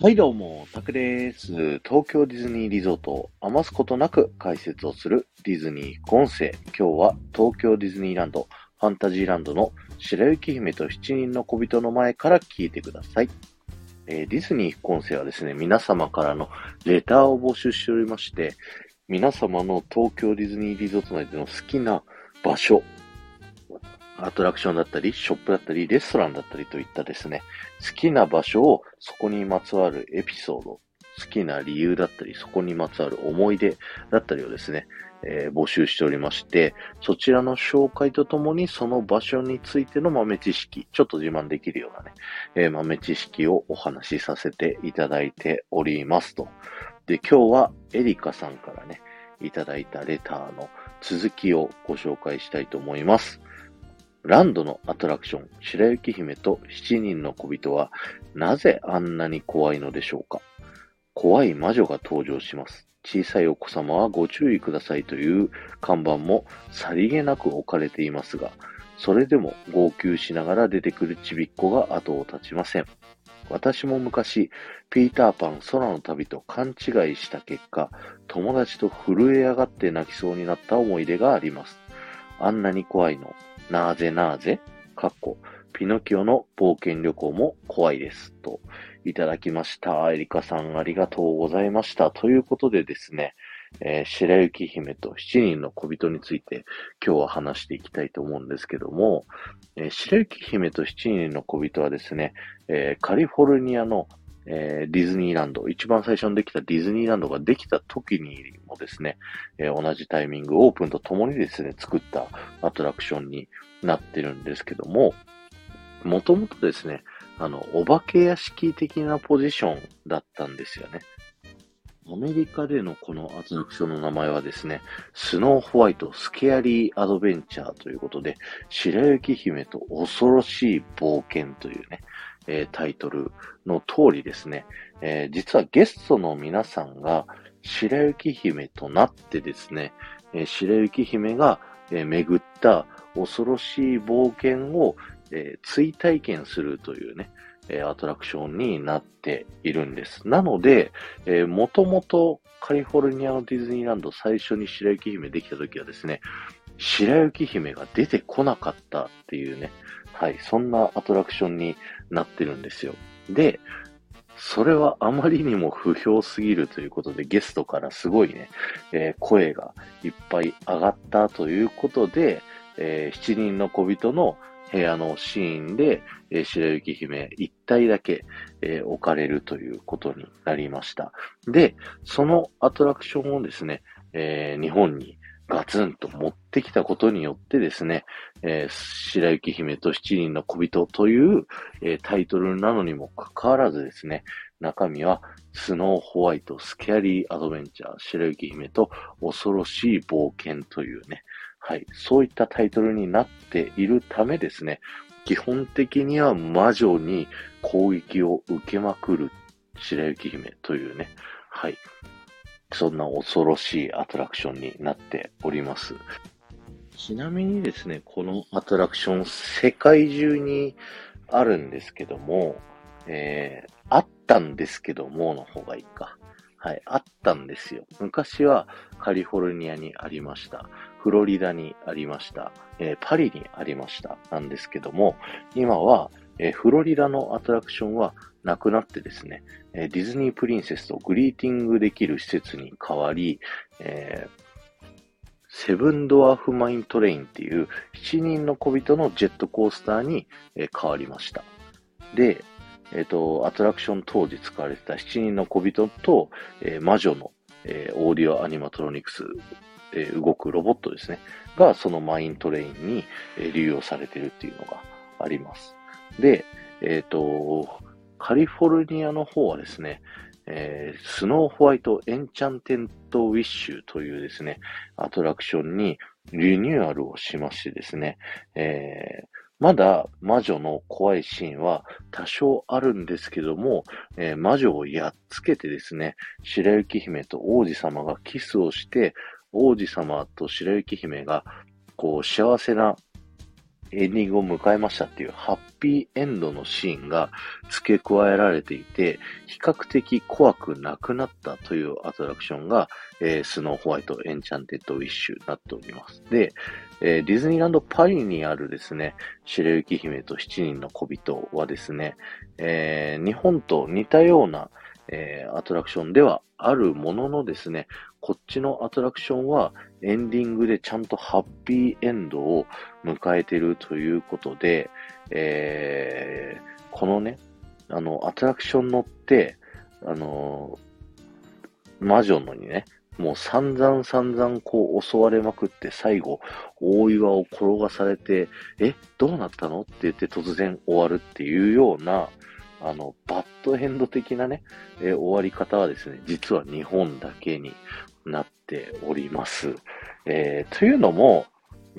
はいどうも、タクです。東京ディズニーリゾートを余すことなく解説をするディズニー音声。今日は東京ディズニーランド、ファンタジーランドの白雪姫と七人の小人の前から聞いてください。えー、ディズニー音声はですね、皆様からのレターを募集しておりまして、皆様の東京ディズニーリゾート内での好きな場所、アトラクションだったり、ショップだったり、レストランだったりといったですね、好きな場所をそこにまつわるエピソード、好きな理由だったり、そこにまつわる思い出だったりをですね、えー、募集しておりまして、そちらの紹介とともにその場所についての豆知識、ちょっと自慢できるようなね、えー、豆知識をお話しさせていただいておりますと。で、今日はエリカさんからね、いただいたレターの続きをご紹介したいと思います。ランドのアトラクション、白雪姫と七人の小人は、なぜあんなに怖いのでしょうか？怖い魔女が登場します。小さいお子様はご注意くださいという看板もさりげなく置かれていますが、それでも号泣しながら出てくるちびっ子が後を絶ちません。私も昔、ピーターパン空の旅と勘違いした結果、友達と震え上がって泣きそうになった思い出があります。あんなに怖いの、なぜなぜかっこ、ピノキオの冒険旅行も怖いです。と、いただきました。エリカさんありがとうございました。ということでですね、えー、白雪姫と七人の小人について今日は話していきたいと思うんですけども、えー、白雪姫と七人の小人はですね、えー、カリフォルニアのえー、ディズニーランド、一番最初にできたディズニーランドができた時にもですね、えー、同じタイミング、オープンとともにですね、作ったアトラクションになってるんですけども、もともとですね、あの、お化け屋敷的なポジションだったんですよね。アメリカでのこのアトラクションの名前はですね、スノーホワイトスケアリーアドベンチャーということで、白雪姫と恐ろしい冒険というね、えー、タイトルの通りですね、えー、実はゲストの皆さんが白雪姫となってですね、えー、白雪姫が、え巡った恐ろしい冒険を、え追体験するというね、えアトラクションになっているんです。なので、えー、もともとカリフォルニアのディズニーランド最初に白雪姫できた時はですね、白雪姫が出てこなかったっていうね、はい、そんなアトラクションになってるんですよ。で、それはあまりにも不評すぎるということで、ゲストからすごいね、えー、声がいっぱい上がったということで、えー、七人の小人の部屋のシーンで、えー、白雪姫一体だけ、えー、置かれるということになりました。で、そのアトラクションをですね、えー、日本にガツンと持ってきたことによってですね、えー、白雪姫と七人の小人という、えー、タイトルなのにもかかわらずですね、中身はスノーホワイト、スケアリーアドベンチャー、白雪姫と恐ろしい冒険というね、はい、そういったタイトルになっているためですね、基本的には魔女に攻撃を受けまくる白雪姫というね、はい、そんな恐ろしいアトラクションになっております。ちなみにですね、このアトラクション、世界中にあるんですけども、えー、あったんですけどもの方がいいか。はい、あったんですよ。昔はカリフォルニアにありました。フロリダにありました。えー、パリにありました。なんですけども、今は、えー、フロリダのアトラクションはなくなってですね、ディズニープリンセスとグリーティングできる施設に変わり、えー、 Seven Dwarfs Mine Train っていう7人の小人のジェットコースターに、変わりました。で、えっ、ー、と、アトラクション当時使われてた7人の小人と、えー、魔女の、え、 Audio-Animatronics、え、動くロボットですね、がその Mine Train に、え、流用されてるっていうのがあります。で、えっ、ー、と、カリフォルニアの方はですね、えー、スノーホワイトエンチャンテントウィッシュというですね、アトラクションにリニューアルをしましてですね、えー、まだ魔女の怖いシーンは多少あるんですけども、えー、魔女をやっつけてですね、白雪姫と王子様がキスをして、王子様と白雪姫がこう幸せなエンディングを迎えましたっていうハッピーエンドのシーンが付け加えられていて、比較的怖くなくなったというアトラクションが、えー、 Snow White Enchanted Wish になっております。で、えー、ディズニーランドパリにあるですね、白雪姫と七人の小人はですね、えー、日本と似たような、えー、アトラクションではあるもののですね、こっちのアトラクションはエンディングでちゃんとハッピーエンドを迎えてるということで、えー、このね、あの、アトラクション乗って、あの魔女のにね、もう散々散々こう襲われまくって最後大岩を転がされて、え、どうなったの？って言って突然終わるっていうような、あの、バッドエンド的なね、え終わり方はですね、実は日本だけになっております。えー、というのも、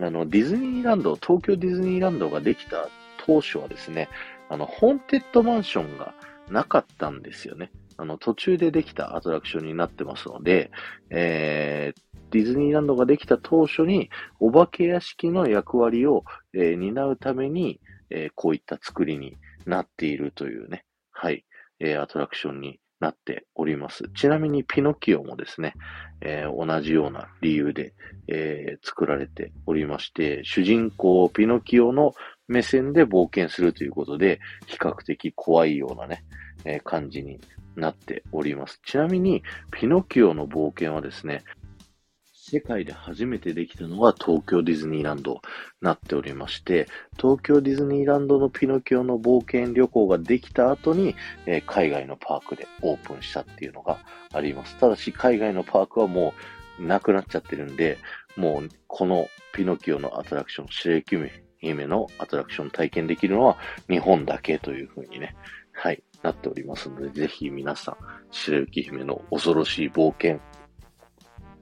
あの、ディズニーランド、東京ディズニーランドができた当初はですね、あの、ホーンテッドマンションがなかったんですよね。あの、途中でできたアトラクションになってますので、えー、ディズニーランドができた当初に、お化け屋敷の役割を、えー、担うために、えー、こういった作りになっているというね、はい、えー、アトラクションになっております。ちなみにピノキオもですね、えー、同じような理由で、えー、作られておりまして、主人公ピノキオの目線で冒険するということで、比較的怖いようなね、えー、感じになっております。ちなみに、ピノキオの冒険はですね、世界で初めてできたのが東京ディズニーランドになっておりまして、東京ディズニーランドのピノキオの冒険旅行ができた後に、えー、海外のパークでオープンしたっていうのがあります。ただし、海外のパークはもうなくなっちゃってるんで、もうこのピノキオのアトラクション、白雪姫のアトラクション体験できるのは日本だけというふうにね、はい、なっておりますので、ぜひ皆さん、白雪姫の恐ろしい冒険、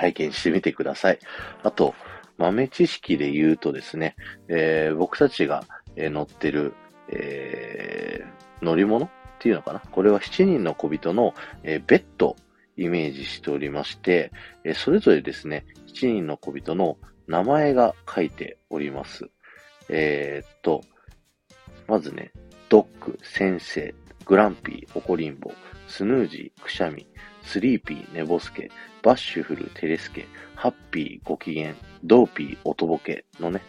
体験してみてください。あと、豆知識で言うとですね、えー、僕たちが、乗ってる、えー、乗り物っていうのかな？これは7人の小人の、えー、ベッドイメージしておりまして、え、それぞれですね、7人の小人の名前が書いております。え、っと、まずね、ドッグ、先生、グランピー、オコリンボ、スニージー、くしゃみ、スリーピー、寝ぼすけ、バッシュフル、てれすけ、ハッピー、ご機嫌、ドーピー、おとぼけのね、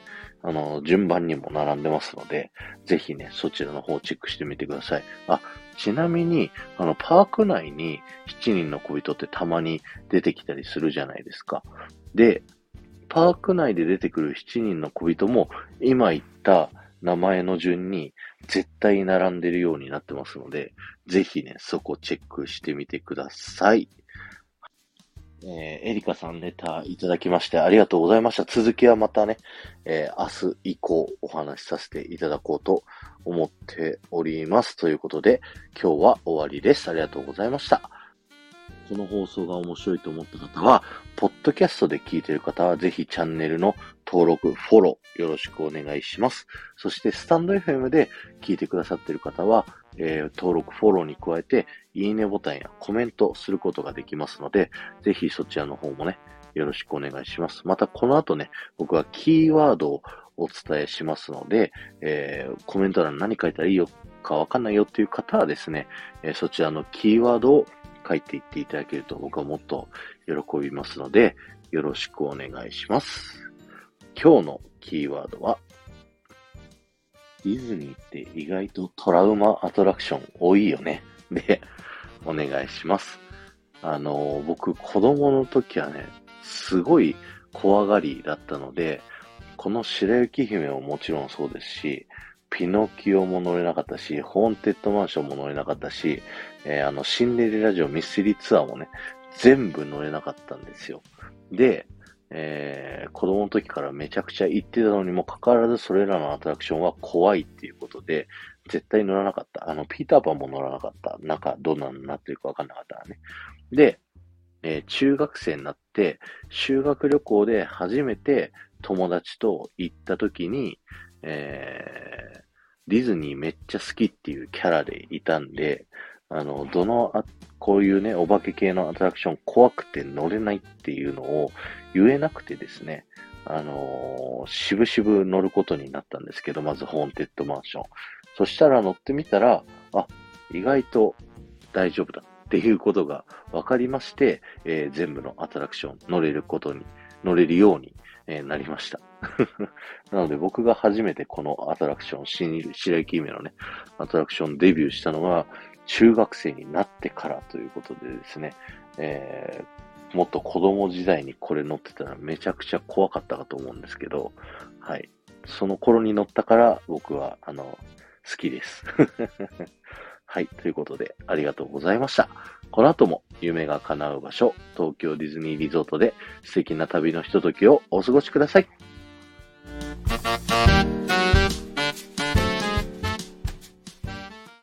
あの、順番にも並んでますので、ぜひね、そちらの方をチェックしてみてください。あ、ちなみに、あの、パーク内に7人の小人ってたまに出てきたりするじゃないですか。で、パーク内で出てくる7人の小人も、今言った名前の順に絶対並んでるようになってますので、ぜひね、そこチェックしてみてください。えー、エリカさんレタいただきましてありがとうございました。続きはまたね、えー、明日以降お話しさせていただこうと思っております。ということで、今日は終わりです。ありがとうございました。この放送が面白いと思った方は、ポッドキャストで聞いている方は、ぜひチャンネルの登録、フォローよろしくお願いします。そして、スタンド FM で聞いてくださっている方は、えー、登録、フォローに加えて、いいねボタンやコメントすることができますので、ぜひそちらの方もね、よろしくお願いします。また、この後ね、僕はキーワードをお伝えしますので、えー、コメント欄何書いたらいいよかわかんないよっていう方はですね、えー、そちらのキーワードを書いていっていただけると僕はもっと喜びますので、よろしくお願いします。今日のキーワードは、ディズニーって意外とトラウマアトラクション多いよね。で、お願いします。あの、僕子供の時はね、すごい怖がりだったので、この白雪姫ももちろんそうですし、ピノキオも乗れなかったし、ホーンテッドマンションも乗れなかったし、えー、あの、シンデレラ城ミステリーツアーもね、全部乗れなかったんですよ。で、えー、子供の時からめちゃくちゃ行ってたのにもかかわらずそれらのアトラクションは怖いっていうことで、絶対乗らなかった。あの、ピーターパンも乗らなかった。中、どんなになってるかわかんなかったらね。で、えー、中学生になって、修学旅行で初めて友達と行った時に、えー、ディズニーめっちゃ好きっていうキャラでいたんで、あの、どのあ、こういうね、お化け系のアトラクション怖くて乗れないっていうのを言えなくてですね、あのー、渋々乗ることになったんですけど、まずホーンテッドマンション。そしたら乗ってみたら、あ、意外と大丈夫だっていうことが分かりまして、えー、全部のアトラクション乗れることに、乗れるように、えー、なりました。なので僕が初めてこのアトラクション、新白雪姫のね、アトラクションデビューしたのは、中学生になってからということでですね、えー、もっと子供時代にこれ乗ってたらめちゃくちゃ怖かったかと思うんですけど、はい。その頃に乗ったから僕は、あの、好きです。はい。ということで、ありがとうございました。この後も夢が叶う場所、東京ディズニーリゾートで素敵な旅のひとときをお過ごしください。